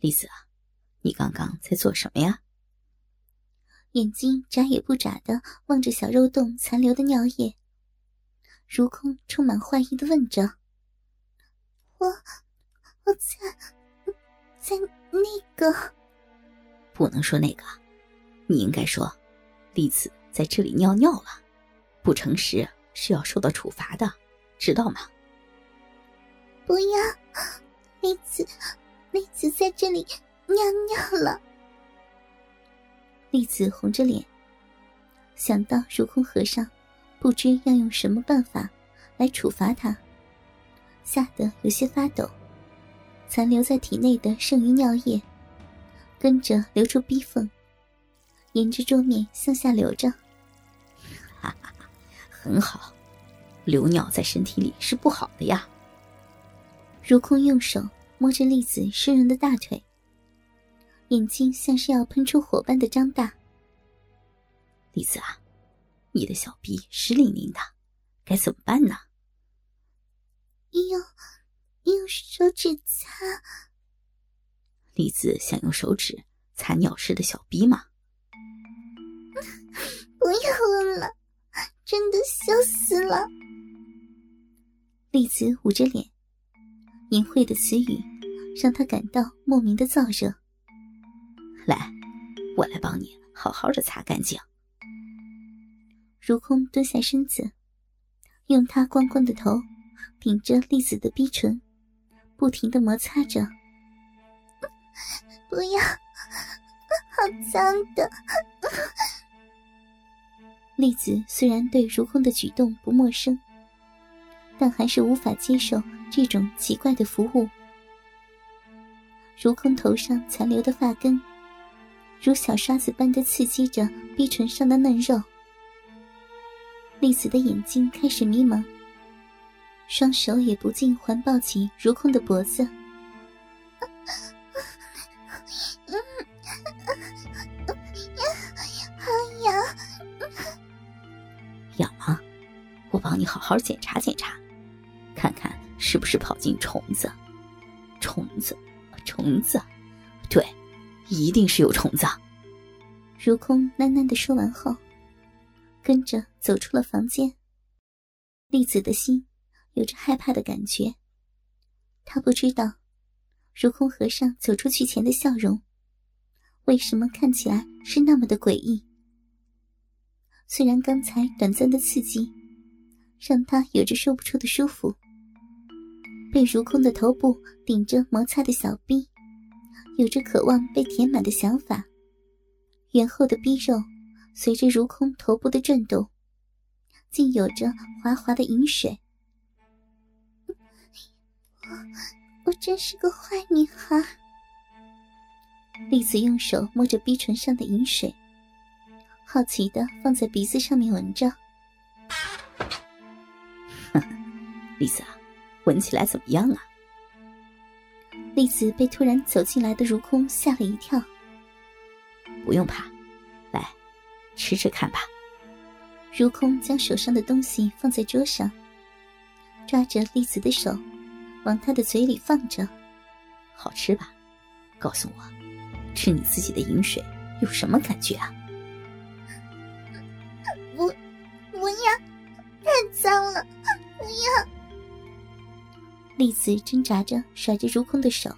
栗子啊，你刚刚在做什么呀？眼睛眨也不眨的望着小肉洞残留的尿液，如空充满怀疑的问着：“我，我在，在那个……不能说那个，你应该说，栗子在这里尿尿了，不诚实是要受到处罚的，知道吗？”不要，栗子，栗子在这里尿尿了。栗子红着脸，想到如空和尚不知要用什么办法来处罚他，吓得有些发抖。残留在体内的剩余尿液跟着流出逼缝，沿着桌面向下流着。哈哈，很好，流尿在身体里是不好的呀。如空用手摸着栗子湿润的大腿。眼睛像是要喷出火般的张大。栗子啊，你的小臂湿淋淋的，该怎么办呢？用用手指擦。栗子想用手指擦尿湿的小臂吗？不要问了，真的笑死了。栗子捂着脸，淫秽的词语让他感到莫名的燥热。来，我来帮你好好的擦干净。如空蹲下身子，用他光光的头顶着栗子的逼唇，不停的摩擦着。不要，好脏的！栗子虽然对如空的举动不陌生，但还是无法接受这种奇怪的服务。如空头上残留的发根。如小刷子般的刺激着逼唇上的嫩肉，栗子的眼睛开始迷茫，双手也不禁环抱起如空的脖子。好痒，痒吗？我帮你好好检查检查，看看是不是跑进虫子。虫子，虫子，对。一定是有虫子。如空喃喃的说完后，跟着走出了房间。栗子的心有着害怕的感觉。他不知道，如空和尚走出去前的笑容，为什么看起来是那么的诡异。虽然刚才短暂的刺激，让他有着说不出的舒服，被如空的头部顶着摩擦的小臂。有着渴望被填满的想法，圆厚的逼肉随着如空头部的转动，竟有着滑滑的饮水。我我真是个坏女孩。栗子用手摸着逼唇上的饮水，好奇的放在鼻子上面闻着。栗子啊，闻起来怎么样啊？栗子被突然走进来的如空吓了一跳。不用怕，来，吃吃看吧。如空将手上的东西放在桌上，抓着栗子的手，往他的嘴里放着。好吃吧？告诉我，吃你自己的饮水有什么感觉啊？栗子挣扎着甩着如空的手，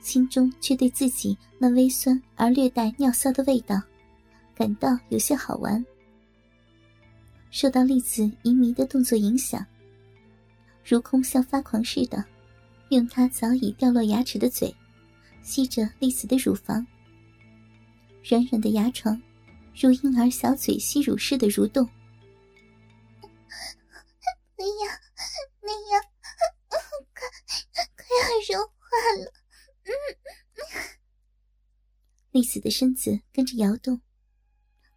心中却对自己那微酸而略带尿骚的味道感到有些好玩。受到栗子淫迷的动作影响，如空像发狂似的，用他早已掉落牙齿的嘴吸着栗子的乳房，软软的牙床如婴儿小嘴吸乳似的蠕动。那样，那样。快要融化了，嗯，丽子的身子跟着摇动，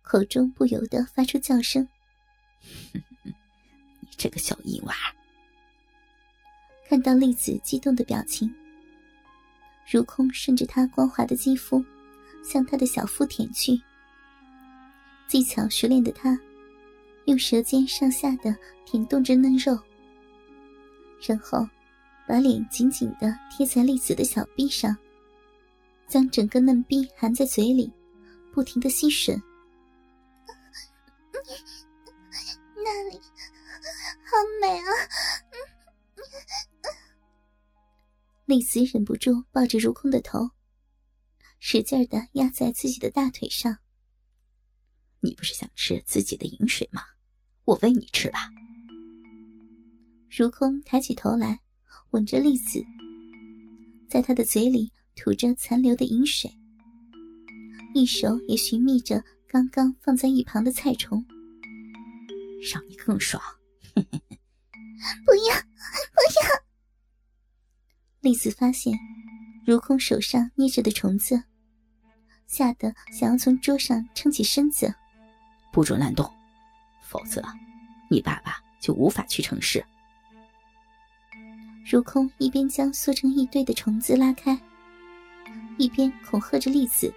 口中不由得发出叫声：“ 你这个小淫娃！”看到丽子激动的表情，如空顺着她光滑的肌肤向她的小腹舔去，技巧熟练的他用舌尖上下的舔动着嫩肉，然后。把脸紧紧的贴在栗子的小臂上，将整个嫩逼含在嘴里，不停的吸吮。那里好美啊！丽子忍不住抱着如空的头，使劲的压在自己的大腿上。你不是想吃自己的饮水吗？我喂你吃吧。如空抬起头来，吻着栗子，在他的嘴里吐着残留的饮水，一手也寻觅着刚刚放在一旁的菜虫，让你更爽。不要，不要！栗子发现如空手上捏着的虫子，吓得想要从桌上撑起身子。不准乱动，否则你爸爸就无法去城市。如空一边将缩成一堆的虫子拉开，一边恐吓着栗子：“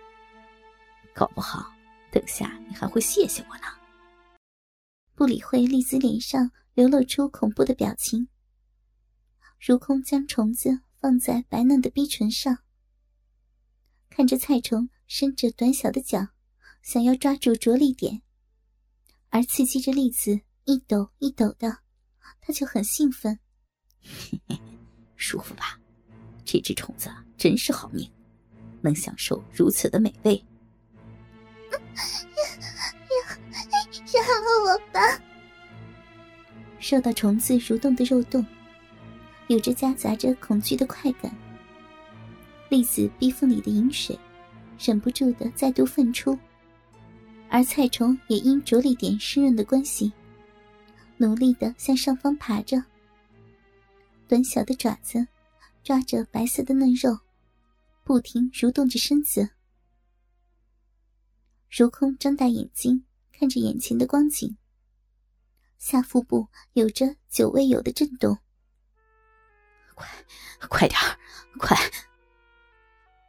搞不好，等下你还会谢谢我呢。”不理会栗子脸上流露出恐怖的表情，如空将虫子放在白嫩的逼唇上，看着菜虫伸着短小的脚，想要抓住着力点。而刺激着栗子一抖一抖的，他就很兴奋。舒服吧？这只虫子真是好命，能享受如此的美味。饶了我吧！受到虫子蠕动的肉洞，有着夹杂着恐惧的快感。栗子逼缝里的饮水，忍不住的再度泛出。而菜虫也因着力点湿润的关系，努力的向上方爬着。短小的爪子抓着白色的嫩肉，不停蠕动着身子。如空睁大眼睛看着眼前的光景，下腹部有着久未有的震动。快，快点，快！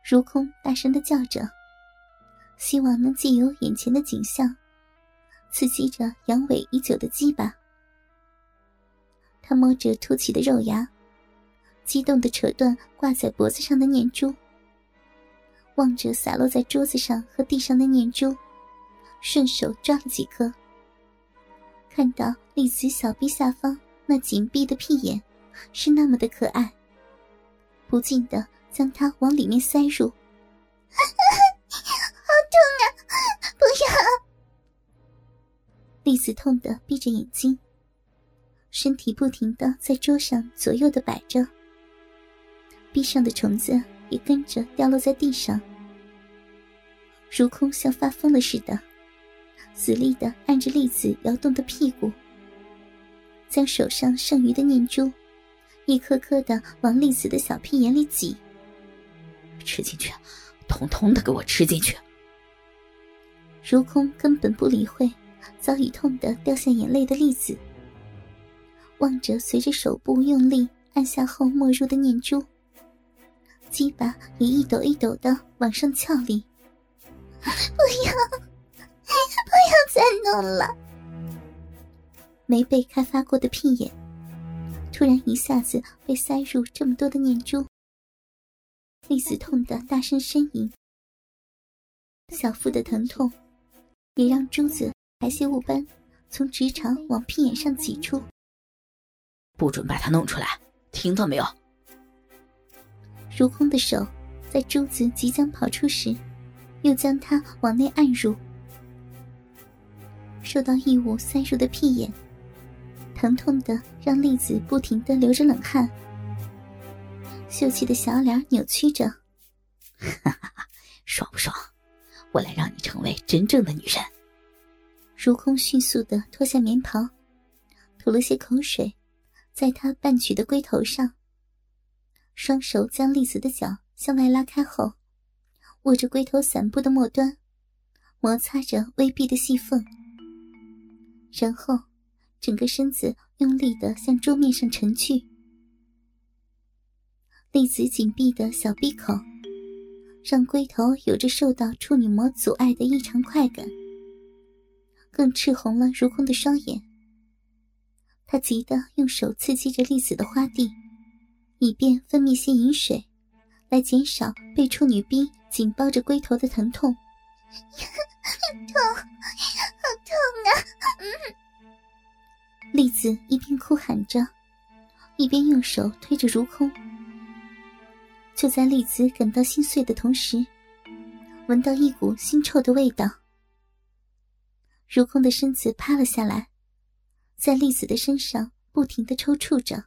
如空大声的叫着。希望能借由眼前的景象，刺激着阳痿已久的鸡巴。他摸着凸起的肉芽，激动的扯断挂在脖子上的念珠，望着洒落在桌子上和地上的念珠，顺手抓了几颗。看到丽子小臂下方那紧闭的屁眼，是那么的可爱，不禁的将它往里面塞入。好痛啊！不要栗子痛得闭着眼睛，身体不停的在桌上左右的摆着，壁上的虫子也跟着掉落在地上。如空像发疯了似的，死力的按着栗子摇动的屁股，将手上剩余的念珠一颗颗的往栗子的小屁眼里挤，吃进去，通通的给我吃进去。如空根本不理会。早已痛得掉下眼泪的栗子，望着随着手部用力按下后没入的念珠，鸡巴也一抖一抖的往上翘立。不要，不要再弄了！没被开发过的屁眼，突然一下子被塞入这么多的念珠，栗子痛得大声呻吟，小腹的疼痛也让珠子。排泄物般从直肠往屁眼上挤出，不准把他弄出来，听到没有？如空的手在珠子即将跑出时，又将它往内按入。受到异物塞入的屁眼，疼痛的让栗子不停的流着冷汗，秀气的小脸扭曲着，哈哈哈，爽不爽？我来让你成为真正的女人。如空迅速的脱下棉袍，吐了些口水，在他半曲的龟头上。双手将栗子的脚向外拉开后，握着龟头散布的末端，摩擦着微闭的细缝，然后整个身子用力的向桌面上沉去。栗子紧闭的小闭口，让龟头有着受到处女膜阻碍的异常快感。更赤红了如空的双眼，他急得用手刺激着栗子的花蒂，以便分泌些饮水，来减少被处女逼紧抱着龟头的疼痛，痛，好痛啊！栗子一边哭喊着，一边用手推着如空。就在栗子感到心碎的同时，闻到一股腥臭的味道。如空的身子趴了下来，在栗子的身上不停的抽搐着。